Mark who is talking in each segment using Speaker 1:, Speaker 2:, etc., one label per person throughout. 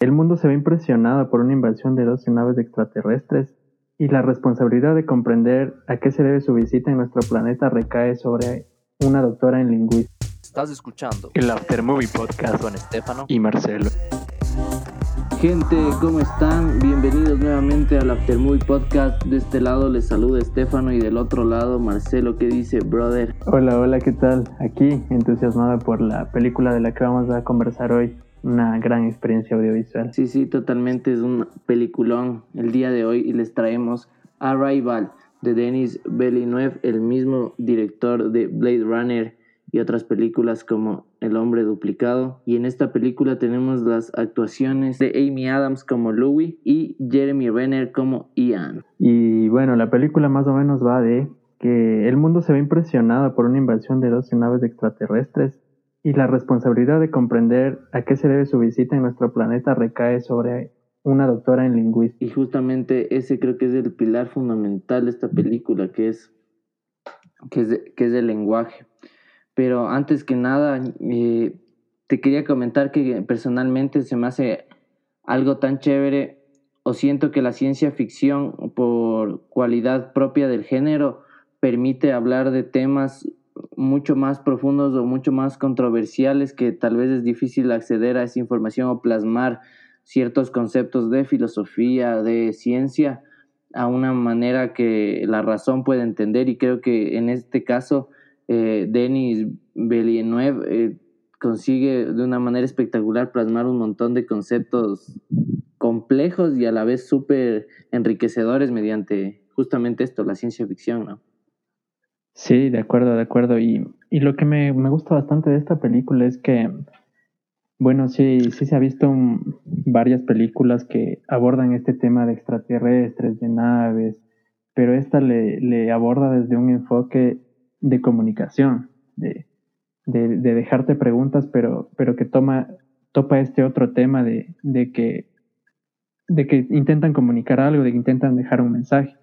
Speaker 1: El mundo se ve impresionado por una invasión de 12 naves extraterrestres y la responsabilidad de comprender a qué se debe su visita en nuestro planeta recae sobre una doctora en lingüística.
Speaker 2: Estás escuchando
Speaker 1: el After Movie Podcast
Speaker 2: con Estefano
Speaker 1: y Marcelo.
Speaker 3: Gente, ¿cómo están? Bienvenidos nuevamente al After Movie Podcast. De este lado les saluda Estefano y del otro lado Marcelo. ¿Qué dice, brother?
Speaker 1: Hola, hola, ¿qué tal? Aquí, entusiasmado por la película de la que vamos a conversar hoy una gran experiencia audiovisual.
Speaker 3: Sí, sí, totalmente es un peliculón el día de hoy y les traemos Arrival de Denis Villeneuve, el mismo director de Blade Runner y otras películas como El hombre duplicado. Y en esta película tenemos las actuaciones de Amy Adams como Louis y Jeremy Renner como Ian.
Speaker 1: Y bueno, la película más o menos va de que el mundo se ve impresionado por una invasión de 12 naves extraterrestres y la responsabilidad de comprender a qué se debe su visita en nuestro planeta recae sobre una doctora en lingüística.
Speaker 3: Y justamente ese creo que es el pilar fundamental de esta película, que es, que es, que es el lenguaje. Pero antes que nada, eh, te quería comentar que personalmente se me hace algo tan chévere o siento que la ciencia ficción, por cualidad propia del género, permite hablar de temas mucho más profundos o mucho más controversiales que tal vez es difícil acceder a esa información o plasmar ciertos conceptos de filosofía, de ciencia, a una manera que la razón puede entender y creo que en este caso eh, Denis Villeneuve eh, consigue de una manera espectacular plasmar un montón de conceptos complejos y a la vez súper enriquecedores mediante justamente esto, la ciencia ficción, ¿no?
Speaker 1: Sí, de acuerdo, de acuerdo. Y, y lo que me, me, gusta bastante de esta película es que, bueno, sí, sí se ha visto varias películas que abordan este tema de extraterrestres, de naves, pero esta le, le aborda desde un enfoque de comunicación, de, de, de, dejarte preguntas, pero, pero que toma, topa este otro tema de, de, que, de que intentan comunicar algo, de que intentan dejar un mensaje,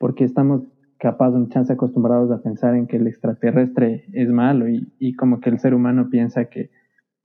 Speaker 1: porque estamos capaz un chance acostumbrados a pensar en que el extraterrestre es malo y, y, como que el ser humano piensa que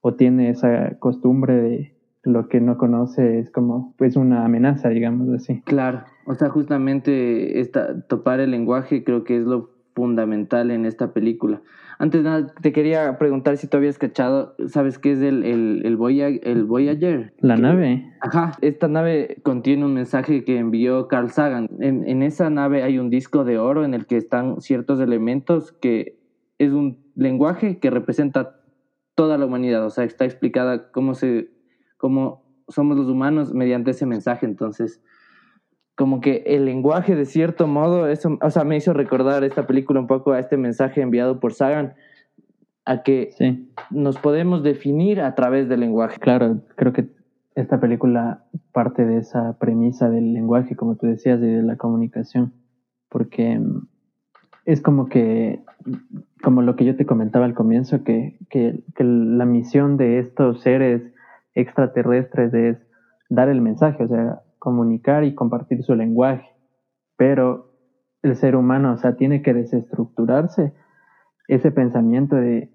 Speaker 1: o tiene esa costumbre de lo que no conoce es como pues una amenaza, digamos así.
Speaker 3: Claro, o sea, justamente esta, topar el lenguaje creo que es lo fundamental en esta película. Antes de nada, te quería preguntar si tú habías cachado, ¿sabes qué es el, el, el, Voyager, el Voyager?
Speaker 1: La nave.
Speaker 3: Ajá, esta nave contiene un mensaje que envió Carl Sagan. En, en esa nave hay un disco de oro en el que están ciertos elementos que es un lenguaje que representa toda la humanidad, o sea, está explicada cómo se cómo somos los humanos mediante ese mensaje, entonces como que el lenguaje de cierto modo, eso, o sea, me hizo recordar esta película un poco a este mensaje enviado por Sagan, a que
Speaker 1: sí.
Speaker 3: nos podemos definir a través del lenguaje.
Speaker 1: Claro, creo que esta película parte de esa premisa del lenguaje, como tú decías, y de la comunicación, porque es como que, como lo que yo te comentaba al comienzo, que, que, que la misión de estos seres extraterrestres es dar el mensaje, o sea, comunicar y compartir su lenguaje, pero el ser humano, o sea, tiene que desestructurarse ese pensamiento de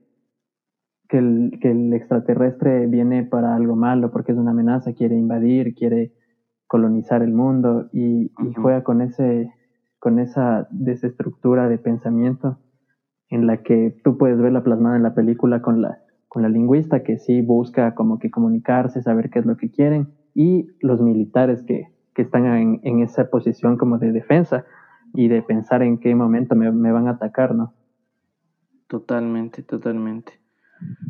Speaker 1: que el, que el extraterrestre viene para algo malo, porque es una amenaza, quiere invadir, quiere colonizar el mundo y, y juega con ese con esa desestructura de pensamiento en la que tú puedes verla plasmada en la película con la, con la lingüista que sí busca como que comunicarse, saber qué es lo que quieren, y los militares que, que están en, en, esa posición como de defensa y de pensar en qué momento me, me, van a atacar, ¿no?
Speaker 3: Totalmente, totalmente.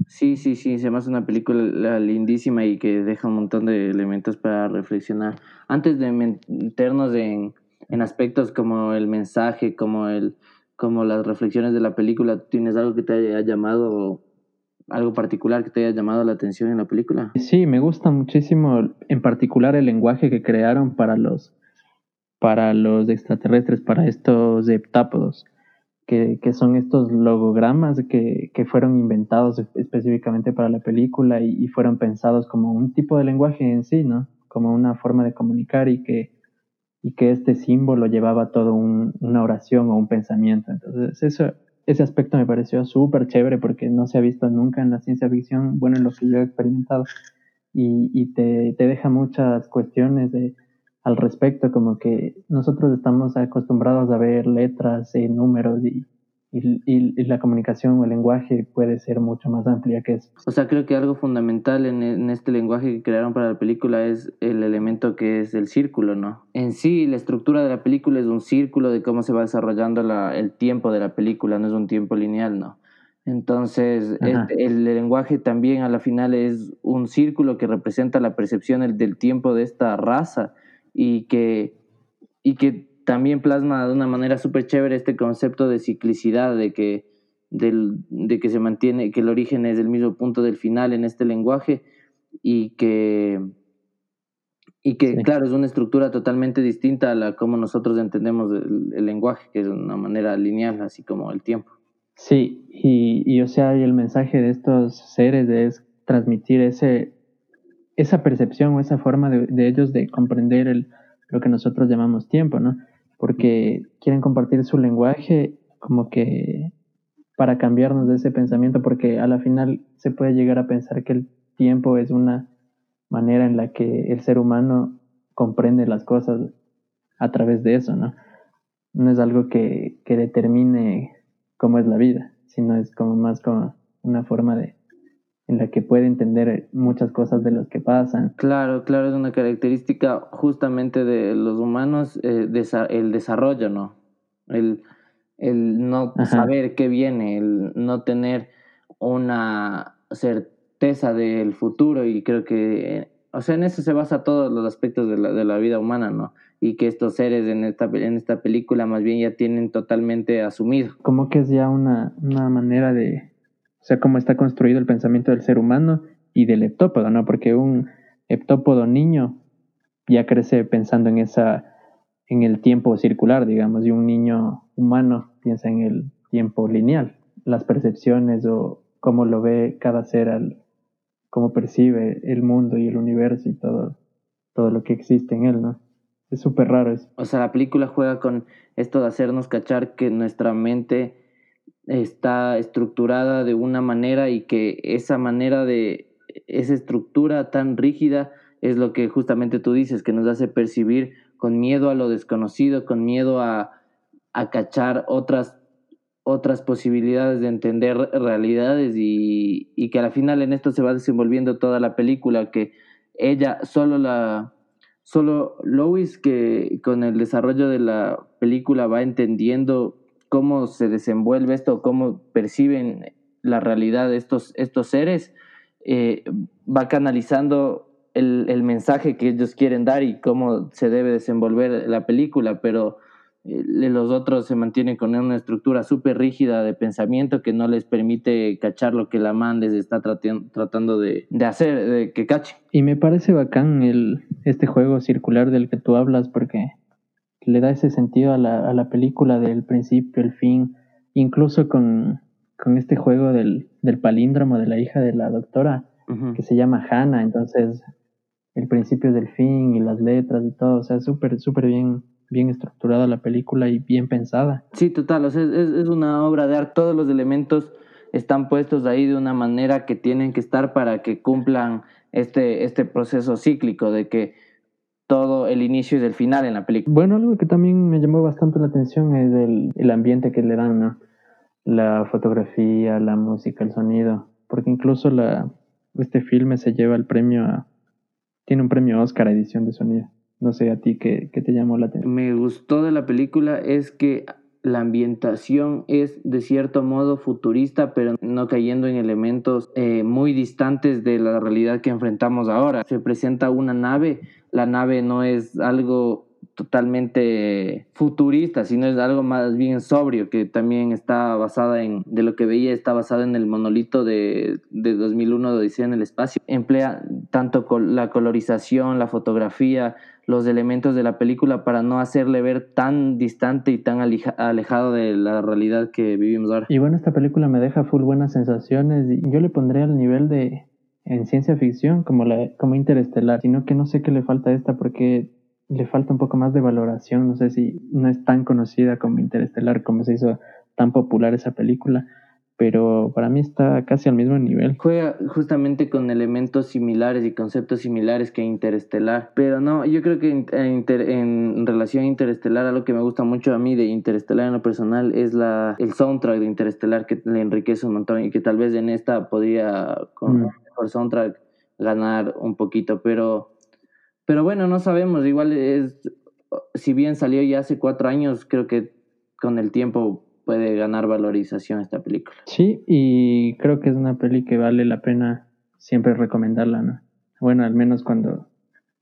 Speaker 3: Sí, sí, sí, se me hace una película lindísima y que deja un montón de elementos para reflexionar. Antes de meternos en, en aspectos como el mensaje, como, el, como las reflexiones de la película, ¿tienes algo que te haya llamado algo particular que te haya llamado la atención en la película?
Speaker 1: Sí, me gusta muchísimo en particular el lenguaje que crearon para los para los extraterrestres, para estos heptápodos, que, que son estos logogramas que, que, fueron inventados específicamente para la película y, fueron pensados como un tipo de lenguaje en sí, ¿no? Como una forma de comunicar y que, y que este símbolo llevaba todo un, una oración o un pensamiento. Entonces, eso, ese aspecto me pareció súper chévere porque no se ha visto nunca en la ciencia ficción, bueno, en lo que yo he experimentado. y, y te, te deja muchas cuestiones de, al respecto, como que nosotros estamos acostumbrados a ver letras y números y, y, la comunicación o el lenguaje puede ser mucho más amplia que eso.
Speaker 3: O sea, creo que algo fundamental en, en, este lenguaje que crearon para la película es el elemento que es el círculo, ¿no? En sí, la estructura de la película es un círculo de cómo se va desarrollando la, el tiempo de la película, no es un tiempo lineal, ¿no? Entonces, este, el, lenguaje también a la final es un círculo que representa la percepción del tiempo de esta raza y que, y que también plasma de una manera súper chévere este concepto de ciclicidad, de que, del, de que se mantiene, que el origen es el mismo punto del final en este lenguaje y que, y que claro, es una estructura totalmente distinta a la como nosotros entendemos el, el lenguaje, que es una manera lineal, así como el tiempo.
Speaker 1: Sí, y, y o sea, y el mensaje de estos seres es transmitir ese, esa percepción o esa forma de, de ellos de comprender el, lo que nosotros llamamos tiempo, ¿no? Porque quieren compartir su lenguaje como que para cambiarnos de ese pensamiento, porque a la final se puede llegar a pensar que el tiempo es una manera en la que el ser humano comprende las cosas a través de eso, ¿no? No es algo que, que determine cómo es la vida, sino es como más como una forma de en la que puede entender muchas cosas de los que pasan.
Speaker 3: Claro, claro, es una característica justamente de los humanos eh, el desarrollo, ¿no? El, el no saber qué viene, el no tener una certeza del futuro y creo que, o sea, en eso se basa todos los aspectos de la, de la vida humana, ¿no? y que estos seres en esta, en esta película más bien ya tienen totalmente asumido.
Speaker 1: Como que es ya una, una manera de, o sea, cómo está construido el pensamiento del ser humano y del heptópodo, ¿no? Porque un heptópodo niño ya crece pensando en esa, en el tiempo circular, digamos, y un niño humano piensa en el tiempo lineal, las percepciones o cómo lo ve cada ser al, cómo percibe el mundo y el universo y todo, todo lo que existe en él, ¿no? Es súper raro eso.
Speaker 3: O sea, la película juega con esto de hacernos cachar que nuestra mente está estructurada de una manera y que esa manera de esa estructura tan rígida es lo que justamente tú dices, que nos hace percibir con miedo a lo desconocido, con miedo a, a cachar otras, otras posibilidades de entender realidades y, y que al final en esto se va desenvolviendo toda la película, que ella solo la, Solo Lois que con el desarrollo de la película va entendiendo cómo se desenvuelve esto, cómo perciben la realidad estos, estos seres, eh, va canalizando el, el, mensaje que ellos quieren dar y cómo se debe desenvolver la película, pero eh, los otros se mantienen con una estructura súper rígida de pensamiento que no les permite cachar lo que la man les está tratando de, de, hacer, de que cache.
Speaker 1: Y me parece bacán el, este juego circular del que tú hablas porque le da ese sentido a la, a la película del principio, el fin, incluso con, con este juego del, del palíndromo de la hija de la doctora que se llama Hannah, entonces el principio del fin y las letras y todo, o sea, súper, súper bien bien estructurada la película y bien pensada.
Speaker 3: Sí, total, o sea, es, es una obra de arte, todos los elementos están puestos ahí de una manera que tienen que estar para que cumplan este, este proceso cíclico de que todo el inicio y el final en la película.
Speaker 1: Bueno, algo que también me llamó bastante la atención es el, el ambiente que le dan, ¿no? La fotografía, la música, el sonido, porque incluso la, este filme se lleva el premio a... Tiene un premio Oscar a edición de sonido. No sé, a ti qué, qué te llamó la atención.
Speaker 3: Me gustó de la película es que la ambientación es de cierto modo futurista, pero no cayendo en elementos eh, muy distantes de la realidad que enfrentamos ahora. Se presenta una nave, la nave no es algo totalmente futurista, sino es algo más bien sobrio, que también está basada en, de lo que veía, está basada en el monolito de, de 2001 de Odisea en el espacio. Emplea tanto la colorización, la fotografía, los elementos de la película para no hacerle ver tan distante y tan alejado de la realidad que vivimos ahora.
Speaker 1: Y bueno, esta película me deja full buenas sensaciones yo le pondré al nivel de en ciencia ficción como la como Interestelar, sino que no sé qué le falta a esta porque le falta un poco más de valoración, no sé si no es tan conocida como Interestelar como se hizo tan popular esa película, pero para mí está casi al mismo nivel.
Speaker 3: Juega justamente con elementos similares y conceptos similares que Interestelar, pero no, yo creo que en, relación a Interestelar, algo que me gusta mucho a mí de Interestelar en lo personal es la, el soundtrack de Interestelar que le enriquece un montón y que tal vez en esta podría, con mm. mejor soundtrack, ganar un poquito, pero, pero bueno, no sabemos, igual es, si bien salió ya hace cuatro años, creo que con el tiempo puede ganar valorización esta película.
Speaker 1: Sí, y creo que es una peli que vale la pena siempre recomendarla, ¿no? Bueno, al menos cuando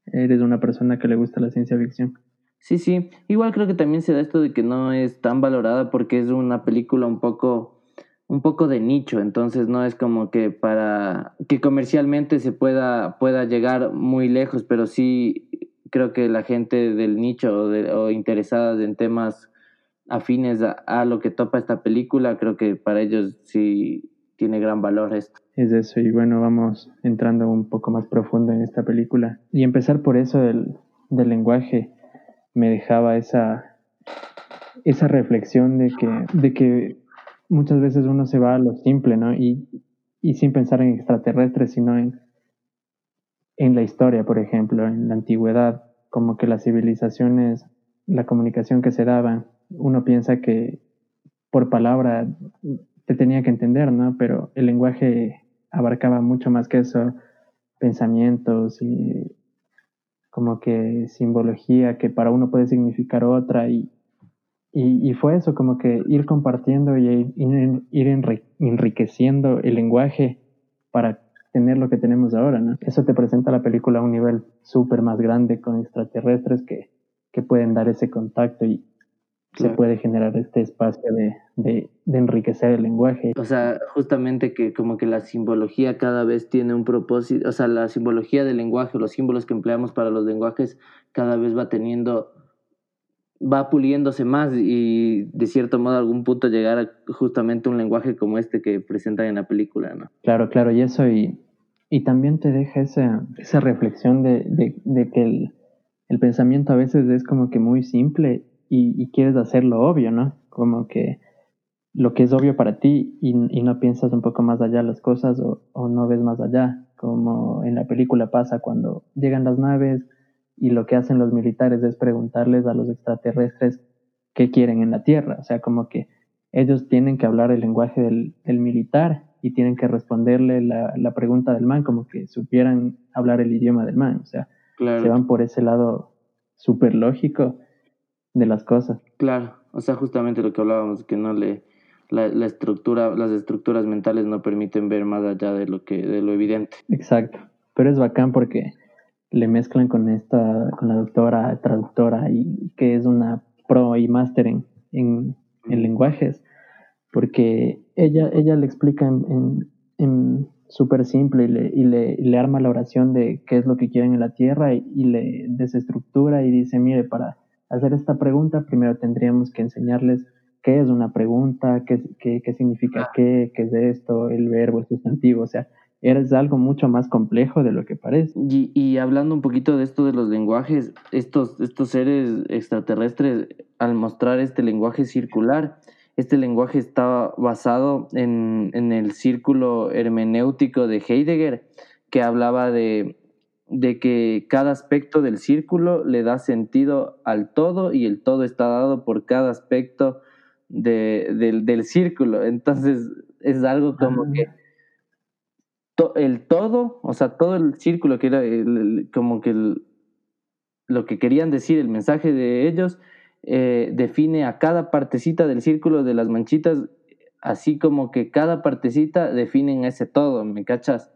Speaker 1: eres una persona que le gusta la ciencia ficción.
Speaker 3: Sí, sí. Igual creo que también se da esto de que no es tan valorada porque es una película un poco un poco de nicho, entonces no es como que para que comercialmente se pueda pueda llegar muy lejos, pero sí creo que la gente del nicho o, de, o interesadas en temas afines a, lo que topa esta película, creo que para ellos sí tiene gran valor esto.
Speaker 1: Es eso, y bueno, vamos entrando un poco más profundo en esta película. Y empezar por eso del, del lenguaje me dejaba esa, esa reflexión de que, de que muchas veces uno se va a lo simple, ¿no? Y, y sin pensar en extraterrestres, sino en, en la historia, por ejemplo, en la antigüedad, como que las civilizaciones, la comunicación que se daban, uno piensa que por palabra te tenía que entender, ¿no? Pero el lenguaje abarcaba mucho más que eso, pensamientos y como que simbología que para uno puede significar otra y, y, fue eso, como que ir compartiendo y ir, ir enriqueciendo el lenguaje para tener lo que tenemos ahora, ¿no? Eso te presenta la película a un nivel súper más grande con extraterrestres que, que pueden dar ese contacto y, se puede generar este espacio de, de, de, enriquecer el lenguaje.
Speaker 3: O sea, justamente que como que la simbología cada vez tiene un propósito, o sea, la simbología del lenguaje, los símbolos que empleamos para los lenguajes cada vez va teniendo, va puliéndose más y de cierto modo algún punto llegar a justamente un lenguaje como este que presentan en la película, ¿no?
Speaker 1: Claro, claro, y eso y, y también te deja esa, esa reflexión de, de, de que el, el pensamiento a veces es como que muy simple y, quieres hacerlo obvio, ¿no? Como que lo que es obvio para ti y, no piensas un poco más allá las cosas o, no ves más allá, como en la película pasa cuando llegan las naves y lo que hacen los militares es preguntarles a los extraterrestres qué quieren en la Tierra, o sea, como que ellos tienen que hablar el lenguaje del, militar y tienen que responderle la, la, pregunta del man como que supieran hablar el idioma del man, o sea, se van por ese lado súper lógico de las cosas.
Speaker 3: Claro, o sea, justamente lo que hablábamos, que no le, la, la, estructura, las estructuras mentales no permiten ver más allá de lo que, de lo evidente.
Speaker 1: Exacto, pero es bacán porque le mezclan con esta, con la doctora traductora y que es una pro y máster en, en, lenguajes, porque ella, ella le explica en, en, súper simple y, le, y le, le, arma la oración de qué es lo que quieren en la tierra y, y le desestructura y dice, mire, para hacer esta pregunta, primero tendríamos que enseñarles qué es una pregunta, qué, qué, qué significa ah. qué, qué es esto, el verbo, el sustantivo, o sea, es algo mucho más complejo de lo que parece.
Speaker 3: Y, y, hablando un poquito de esto de los lenguajes, estos, estos seres extraterrestres, al mostrar este lenguaje circular, este lenguaje estaba basado en, en el círculo hermenéutico de Heidegger, que hablaba de, de que cada aspecto del círculo le da sentido al todo y el todo está dado por cada aspecto de, del, círculo. Entonces es algo como ah. que el todo, o sea, todo el círculo que era como que lo que querían decir, el mensaje de ellos, eh, define a cada partecita del círculo de las manchitas, así como que cada partecita define ese todo, ¿me cachas?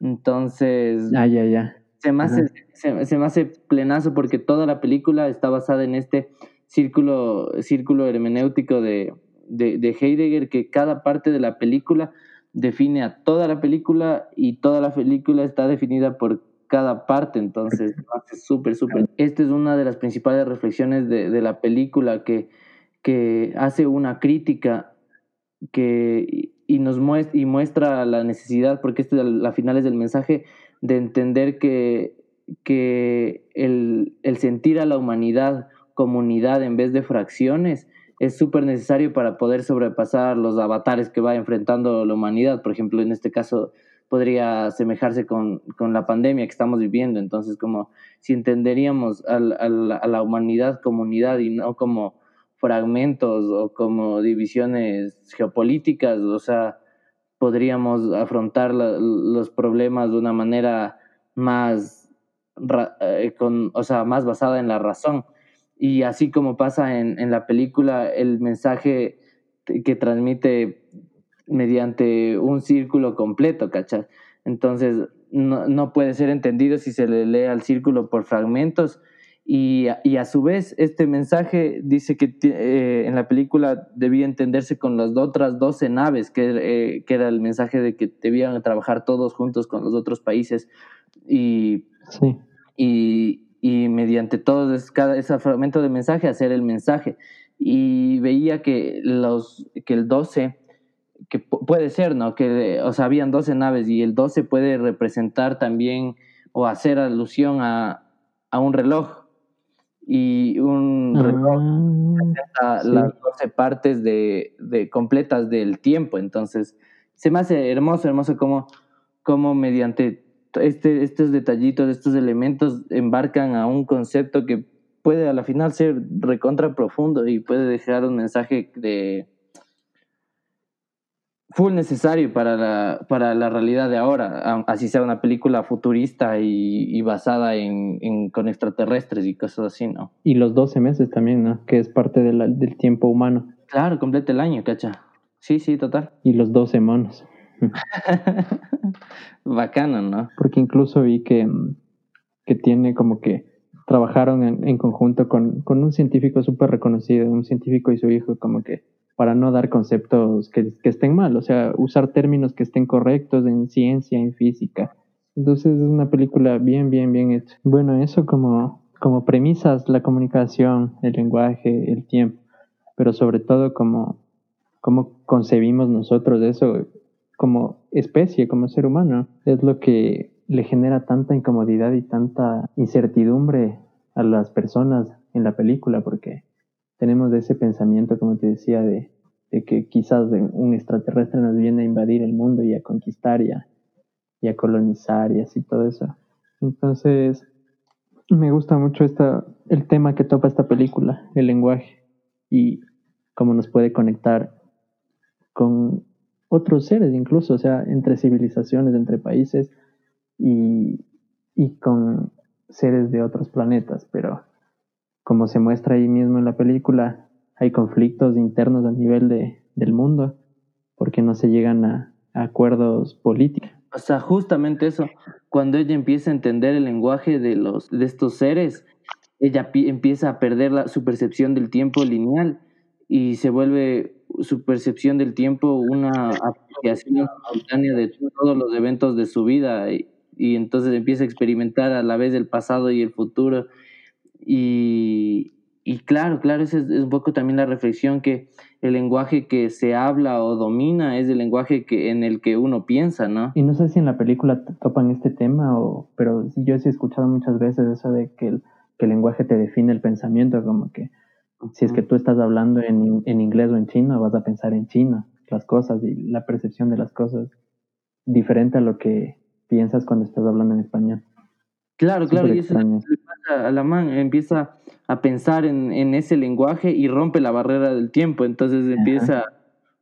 Speaker 3: Entonces...
Speaker 1: Ah, ya, ya
Speaker 3: se me, hace, se, me hace plenazo porque toda la película está basada en este círculo, círculo hermenéutico de, de, Heidegger, que cada parte de la película define a toda la película y toda la película está definida por cada parte, entonces hace súper, súper. Esta es una de las principales reflexiones de, de la película que, que hace una crítica que, y nos muestra, y muestra la necesidad, porque este al final es el mensaje de entender que, que el, sentir a la humanidad comunidad en vez de fracciones es súper necesario para poder sobrepasar los avatares que va enfrentando la humanidad. Por ejemplo, en este caso podría asemejarse con, con la pandemia que estamos viviendo. Entonces, como si entenderíamos a, la humanidad como unidad y no como fragmentos o como divisiones geopolíticas, o sea, podríamos afrontar los problemas de una manera más, eh, con, o sea, más basada en la razón. Y así como pasa en, en la película, el mensaje que transmite mediante un círculo completo, ¿cachai? Entonces, no, no, puede ser entendido si se le lee al círculo por fragmentos. Y, y a su vez, este mensaje dice que eh, en la película debía entenderse con las otras 12 naves, que, eh, que, era el mensaje de que debían trabajar todos juntos con los otros países. Y, sí. y, y mediante todo cada, ese fragmento de mensaje hacer el mensaje. Y veía que, los, que el 12, que puede ser, ¿no? Que, o sea, habían 12 naves y el 12 puede representar también o hacer alusión a, a un reloj. Y un ah, reloj representa las 12 partes de, de, completas del tiempo. Entonces, se me hace hermoso, hermoso como, como mediante este, estos detallitos, estos elementos embarcan a un concepto que puede a la final ser recontra profundo y puede dejar un mensaje de full necesario para la, para la realidad de ahora, así sea una película futurista y, basada en, con extraterrestres y cosas así, ¿no?
Speaker 1: Y los 12 meses también, ¿no? Que es parte del tiempo humano.
Speaker 3: Claro, completa el año, cacha. Sí, sí, total.
Speaker 1: Y los 12 monos.
Speaker 3: Bacano, ¿no?
Speaker 1: Porque incluso vi que, que tiene como que trabajaron en, en conjunto con, con, un científico súper reconocido, un científico y su hijo, como que para no dar conceptos que, que, estén mal, o sea, usar términos que estén correctos en ciencia, en física. Entonces es una película bien, bien, bien hecha. Bueno, eso como, como premisas, la comunicación, el lenguaje, el tiempo, pero sobre todo como, como concebimos nosotros eso, como especie, como ser humano, es lo que le genera tanta incomodidad y tanta incertidumbre a las personas en la película, porque tenemos ese pensamiento, como te decía, de, que quizás un extraterrestre nos viene a invadir el mundo y a conquistar y a, y a colonizar y así todo eso. Entonces, me gusta mucho esta, el tema que topa esta película, el lenguaje, y cómo nos puede conectar con otros seres incluso, o sea, entre civilizaciones, entre países y, y con seres de otros planetas, pero como se muestra ahí mismo en la película, hay conflictos internos a nivel de, del mundo, porque no se llegan a, acuerdos políticos.
Speaker 3: O sea, justamente eso, cuando ella empieza a entender el lenguaje de, los, de estos seres, ella empieza a perder la, su percepción del tiempo lineal y se vuelve su percepción del tiempo una apreciación simultánea de todos los eventos de su vida y, entonces empieza a experimentar a la vez el pasado y el futuro y, y claro, claro, esa es, un poco también la reflexión que el lenguaje que se habla o domina es el lenguaje que, en el que uno piensa, ¿no?
Speaker 1: Y no sé si en la película topan este tema, o, pero yo sí he escuchado muchas veces eso de que el, que el lenguaje te define el pensamiento, como que si es que tú estás hablando en, en inglés o en chino, vas a pensar en chino, las cosas y la percepción de las cosas, diferente a lo que piensas cuando estás hablando en español.
Speaker 3: Claro, claro, y eso pasa a la man, empieza a pensar en, en, ese lenguaje y rompe la barrera del tiempo, entonces empieza,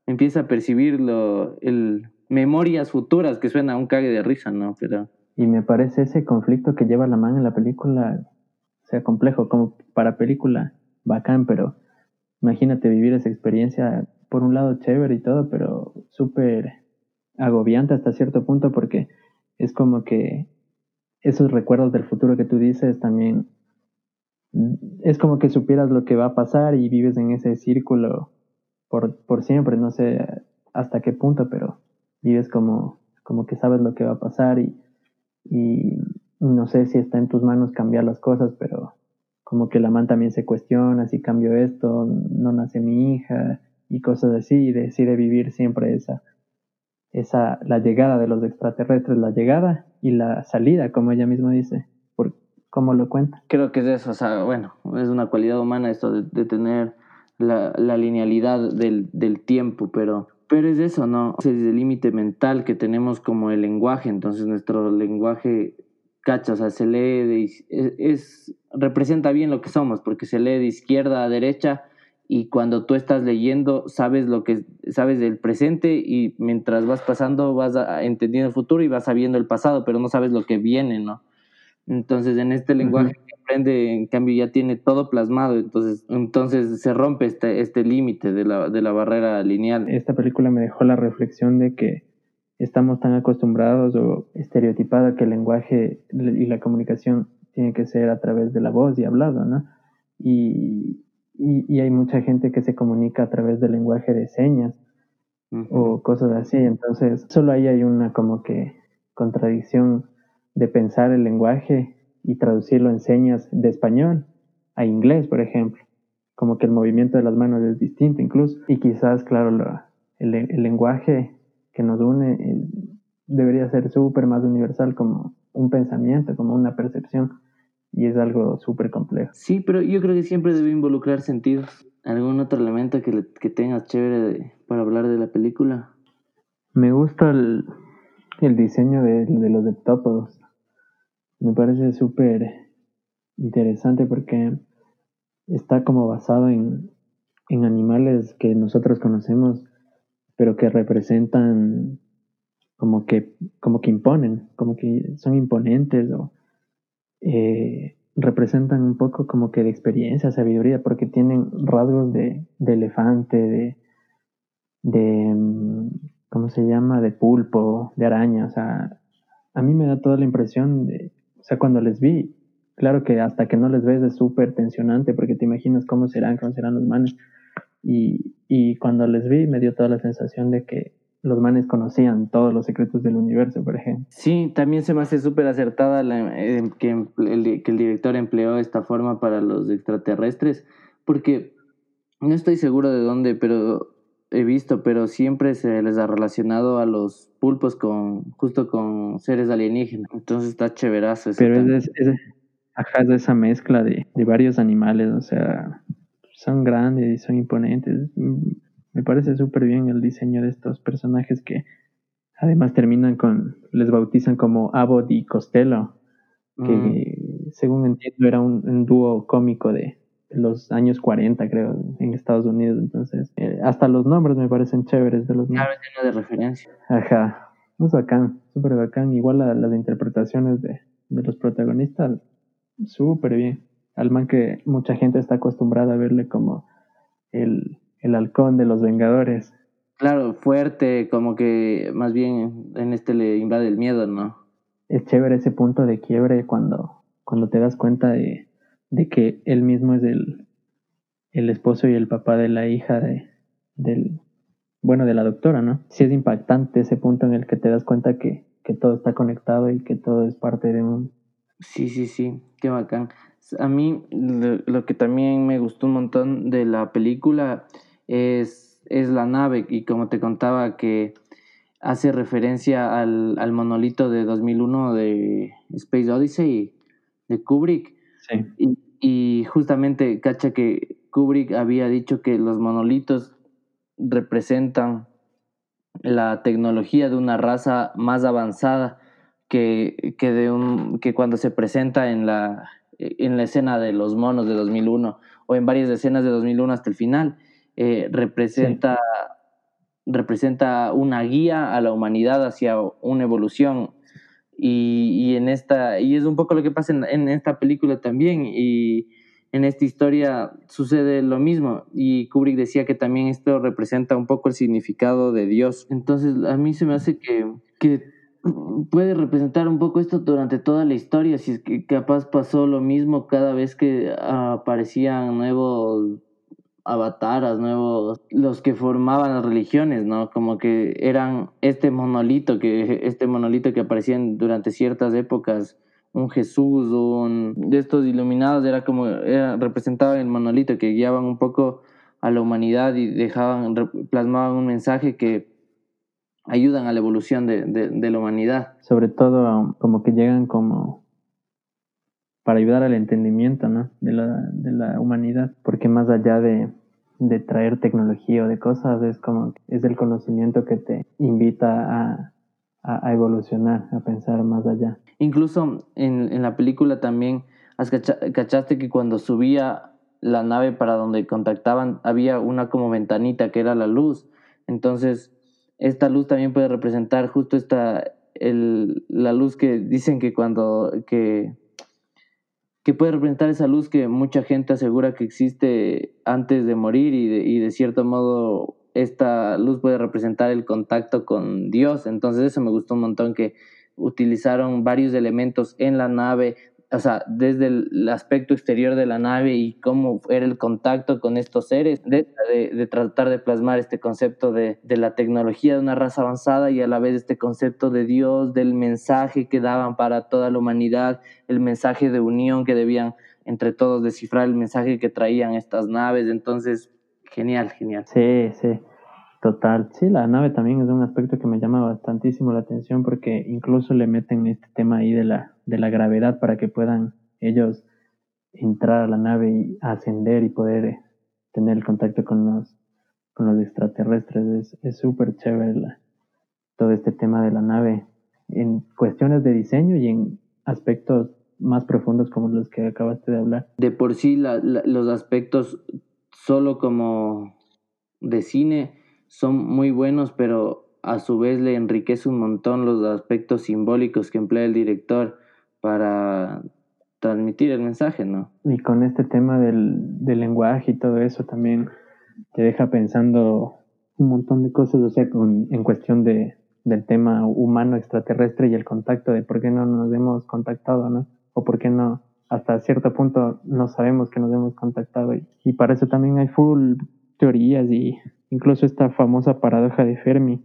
Speaker 3: empieza a percibir lo, el, memorias futuras que suena a un cague de risa, ¿no? Pero...
Speaker 1: Y me parece ese conflicto que lleva la man en la película, sea, complejo, como para película, bacán, pero imagínate vivir esa experiencia, por un lado chévere y todo, pero súper agobiante hasta cierto punto porque es como que esos recuerdos del futuro que tú dices también es como que supieras lo que va a pasar y vives en ese círculo por, por siempre, no sé hasta qué punto, pero vives como, como que sabes lo que va a pasar y no sé si está en tus manos cambiar las cosas, pero como que la man también se cuestiona si cambio esto, no nace mi hija y cosas así, y decide vivir siempre esa, esa, la llegada de los extraterrestres, la llegada y la salida, como ella misma dice, por cómo lo cuenta.
Speaker 3: Creo que es eso, o sea, bueno, es una cualidad humana esto de, tener la, la linealidad del, del, tiempo, pero, pero es eso, ¿no? Es el límite mental que tenemos como el lenguaje, entonces nuestro lenguaje, cacha, o sea, se lee, de, es, representa bien lo que somos, porque se lee de izquierda a derecha y cuando tú estás leyendo sabes lo que sabes del presente y mientras vas pasando vas entendiendo el futuro y vas sabiendo el pasado, pero no sabes lo que viene, ¿no? Entonces en este lenguaje que aprende, en cambio ya tiene todo plasmado, entonces entonces se rompe este este límite de la de la barrera lineal.
Speaker 1: Esta película me dejó la reflexión de que estamos tan acostumbrados o estereotipados que el lenguaje y la comunicación tiene que ser a través de la voz y hablado, ¿no? Y, y, hay mucha gente que se comunica a través del lenguaje de señas o cosas así. Entonces, solo ahí hay una como que contradicción de pensar el lenguaje y traducirlo en señas de español a inglés, por ejemplo. Como que el movimiento de las manos es distinto incluso. Y quizás, claro, el, el, lenguaje que nos une eh, debería ser súper más universal como un pensamiento, como una percepción y es algo súper complejo.
Speaker 3: Sí, pero yo creo que siempre debe involucrar sentidos. ¿Algún otro elemento que, que tengas chévere para hablar de la película?
Speaker 1: Me gusta el, el diseño de, de los heptópodos. Me parece súper interesante porque está como basado en, en animales que nosotros conocemos, pero que representan como que, como que imponen, como que son imponentes o eh, representan un poco como que de experiencia, sabiduría, porque tienen rasgos de, elefante, de, de, mm, ¿cómo se llama? De pulpo, de araña, o sea, a mí me da toda la impresión de, o sea, cuando les vi, claro que hasta que no les ves es súper tensionante, porque te imaginas cómo serán, cómo serán los manes, y, y cuando les vi me dio toda la sensación de que los manes conocían todos los secretos del universo, por ejemplo.
Speaker 3: Sí, también se me hace súper acertada la, eh, que, el, que el director empleó esta forma para los extraterrestres, porque no estoy seguro de dónde, pero he visto, pero siempre se les ha relacionado a los pulpos con justo con seres alienígenas. Entonces está chéverazo.
Speaker 1: Pero es, es, es, esa mezcla de, de varios animales, o sea, son grandes y son imponentes me parece súper bien el diseño de estos personajes que además terminan con, les bautizan como Abbott y Costello, que según entiendo era un, dúo cómico de, los años 40, creo, en Estados Unidos. Entonces, eh, hasta los nombres me parecen chéveres de los
Speaker 3: nombres. de referencia.
Speaker 1: Ajá, es bacán, súper bacán. Igual las interpretaciones de, de los protagonistas, súper bien. Al man que mucha gente está acostumbrada a verle como el el halcón de los Vengadores.
Speaker 3: Claro, fuerte, como que más bien en este le invade el miedo, ¿no?
Speaker 1: Es chévere ese punto de quiebre cuando, cuando te das cuenta de, de que él mismo es el, el esposo y el papá de la hija de, del, bueno, de la doctora, ¿no? Sí es impactante ese punto en el que te das cuenta que, que todo está conectado y que todo es parte de un...
Speaker 3: Sí, sí, sí, qué bacán. A mí lo que también me gustó un montón de la película es, es la nave y como te contaba que hace referencia al, al monolito de 2001 de Space Odyssey de Kubrick. Y, y, justamente, cacha que Kubrick había dicho que los monolitos representan la tecnología de una raza más avanzada que, que, de un, que cuando se presenta en la, en la escena de los monos de 2001 o en varias escenas de 2001 hasta el final. Eh, representa, representa una guía a la humanidad hacia una evolución. Y, y, en esta, y es un poco lo que pasa en, en, esta película también. Y en esta historia sucede lo mismo. Y Kubrick decía que también esto representa un poco el significado de Dios. Entonces, a mí se me hace que, que puede representar un poco esto durante toda la historia. Si es que capaz pasó lo mismo cada vez que aparecían nuevos avataras nuevos, los que formaban las religiones, ¿no? Como que eran este monolito que, este monolito que aparecían durante ciertas épocas, un Jesús, un de estos iluminados, era como, era, representaban el monolito que guiaban un poco a la humanidad y dejaban, plasmaban un mensaje que ayudan a la evolución de, de, de la humanidad.
Speaker 1: Sobre todo como que llegan como para ayudar al entendimiento ¿no? de, la, de la humanidad, porque más allá de, de traer tecnología o de cosas, es como, es el conocimiento que te invita a, a, evolucionar, a pensar más allá.
Speaker 3: Incluso en, en la película también, ¿cachaste que cuando subía la nave para donde contactaban había una como ventanita que era la luz? Entonces, esta luz también puede representar justo esta, el, la luz que dicen que cuando, que, que puede representar esa luz que mucha gente asegura que existe antes de morir y de, y de cierto modo esta luz puede representar el contacto con Dios. Entonces eso me gustó un montón que utilizaron varios elementos en la nave o sea, desde el, aspecto exterior de la nave y cómo era el contacto con estos seres, de, de, tratar de plasmar este concepto de, de, la tecnología de una raza avanzada y a la vez este concepto de Dios, del mensaje que daban para toda la humanidad, el mensaje de unión que debían entre todos descifrar, el mensaje que traían estas naves. Entonces, genial, genial.
Speaker 1: Sí, sí. Total, sí, la nave también es un aspecto que me llama bastantísimo la atención porque incluso le meten este tema ahí de la, de la gravedad para que puedan ellos entrar a la nave y ascender y poder eh, tener el contacto con los, con los extraterrestres. Es súper chévere todo este tema de la nave en cuestiones de diseño y en aspectos más profundos como los que acabaste de hablar.
Speaker 3: De por sí los aspectos solo como de cine son muy buenos, pero a su vez le enriquece un montón los aspectos simbólicos que emplea el director para transmitir el mensaje, ¿no?
Speaker 1: Y con este tema del, del lenguaje y todo eso también te deja pensando un montón de cosas, o sea, en cuestión de, del tema humano extraterrestre y el contacto, de por qué no nos hemos contactado, ¿no? O por qué no, hasta cierto punto no sabemos que nos hemos contactado. Y, y para eso también hay full teorías y incluso esta famosa paradoja de Fermi,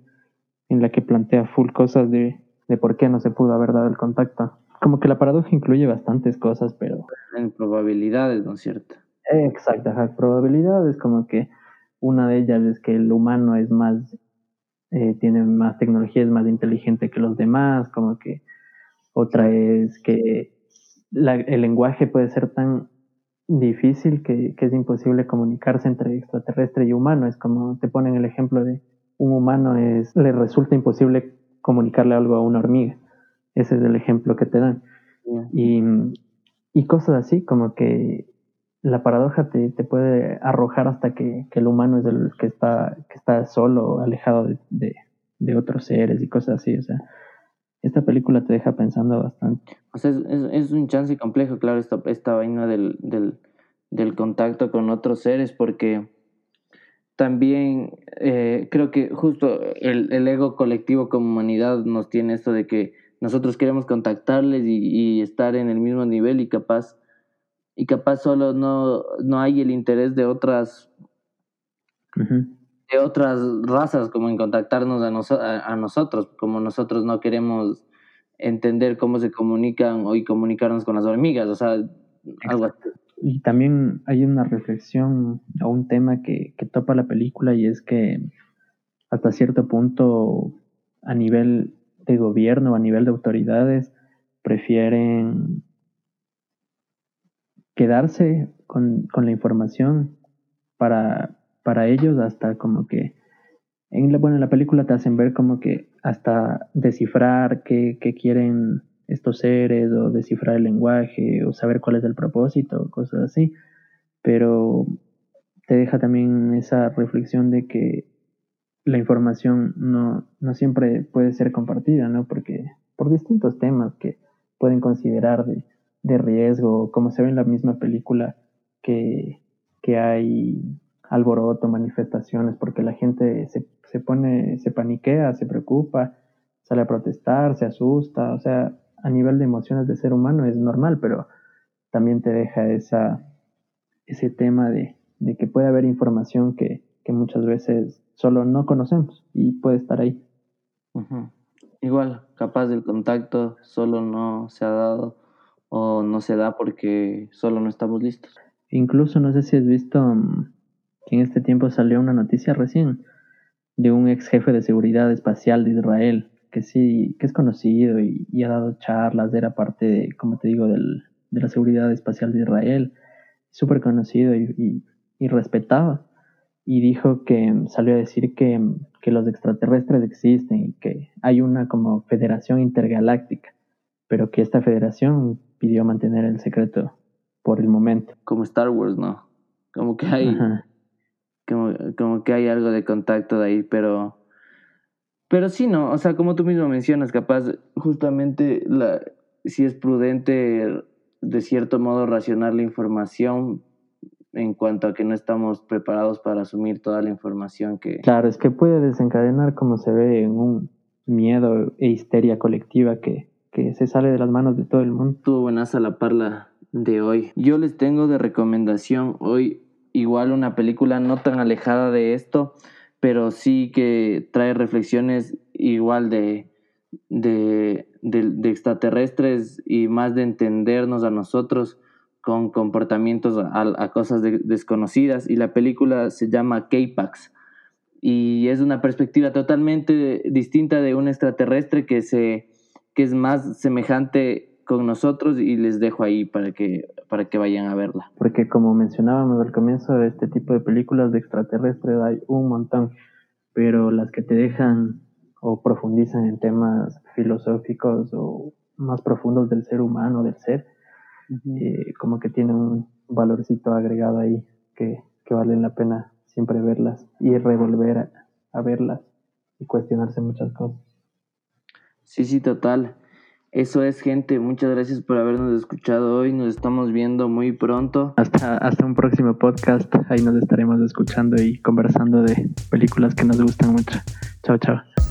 Speaker 1: en la que plantea full cosas de, de por qué no se pudo haber dado el contacto. Como que la paradoja incluye bastantes cosas, pero...
Speaker 3: En probabilidades, ¿no es cierto?
Speaker 1: Exacto, probabilidades, como que una de ellas es que el humano es más, eh, tiene más tecnología, es más inteligente que los demás, como que otra es que el lenguaje puede ser tan difícil que, que, es imposible comunicarse entre extraterrestre y humano. Es como te ponen el ejemplo de un humano es, le resulta imposible comunicarle algo a una hormiga. Ese es el ejemplo que te dan. Y, y, cosas así, como que la paradoja te, te puede arrojar hasta que, que, el humano es el que está, que está solo, alejado de, de, de otros seres y cosas así. O sea, esta película te deja pensando bastante.
Speaker 3: O sea, es, es, un chance complejo, claro, esta, esta vaina del, del, del, contacto con otros seres, porque también eh, creo que justo el, el, ego colectivo como humanidad nos tiene esto de que nosotros queremos contactarles y, y estar en el mismo nivel y capaz y capaz solo no, no hay el interés de otras de otras razas, como en contactarnos a, a, nosotros, como nosotros no queremos entender cómo se comunican o y comunicarnos con las hormigas, o sea, algo así.
Speaker 1: Y también hay una reflexión a un tema que, que topa la película y es que hasta cierto punto a nivel de gobierno, a nivel de autoridades, prefieren quedarse con, con la información para para ellos hasta como que en la, bueno, en la película te hacen ver como que hasta descifrar qué, qué quieren estos seres o descifrar el lenguaje o saber cuál es el propósito, cosas así. Pero te deja también esa reflexión de que la información no, no siempre puede ser compartida, ¿no? Porque por distintos temas que pueden considerar de, de riesgo, como se ve en la misma película, que, que hay alboroto, manifestaciones, porque la gente se, se pone, se paniquea, se preocupa, sale a protestar, se asusta, o sea, a nivel de emociones de ser humano es normal, pero también te deja esa, ese tema de, de que puede haber información que, que, muchas veces solo no conocemos y puede estar ahí.
Speaker 3: Igual, capaz del contacto solo no se ha dado o no se da porque solo no estamos listos.
Speaker 1: Incluso no sé si has visto mm, en este tiempo salió una noticia recién de un ex jefe de seguridad espacial de Israel, que sí, que es conocido y, ha dado charlas, era parte, de, como te digo, del, de la seguridad espacial de Israel, súper conocido y, y, respetado. y dijo que salió a decir que, que los extraterrestres existen y que hay una como federación intergaláctica, pero que esta federación pidió mantener el secreto por el momento.
Speaker 3: Como Star Wars, ¿no? Como que hay, como, como, que hay algo de contacto de ahí, pero, pero sí, ¿no? O sea, como tú mismo mencionas, capaz, justamente la, si es prudente de cierto modo racionar la información en cuanto a que no estamos preparados para asumir toda la información que...
Speaker 1: Claro, es que puede desencadenar como se ve en un miedo e histeria colectiva que, que se sale de las manos de todo el mundo.
Speaker 3: Tuvo buenaza la parla de hoy. Yo les tengo de recomendación hoy igual una película no tan alejada de esto, pero sí que trae reflexiones igual de, de, extraterrestres y más de entendernos a nosotros con comportamientos a, cosas desconocidas. Y la película se llama K-Pax y es una perspectiva totalmente distinta de un extraterrestre que, se, que es más semejante con nosotros y les dejo ahí para que, para que vayan a verla.
Speaker 1: Porque como mencionábamos al comienzo de este tipo de películas de extraterrestres hay un montón, pero las que te dejan o profundizan en temas filosóficos o más profundos del ser humano, del ser, eh, como que tienen un valorcito agregado ahí que, que valen la pena siempre verlas y revolver a verlas y cuestionarse muchas cosas.
Speaker 3: Sí, sí, total. Eso es, gente. Muchas gracias por habernos escuchado hoy. Nos estamos viendo muy pronto.
Speaker 1: Hasta, hasta un próximo podcast. Ahí nos estaremos escuchando y conversando de películas que nos gustan mucho. Chao, chao.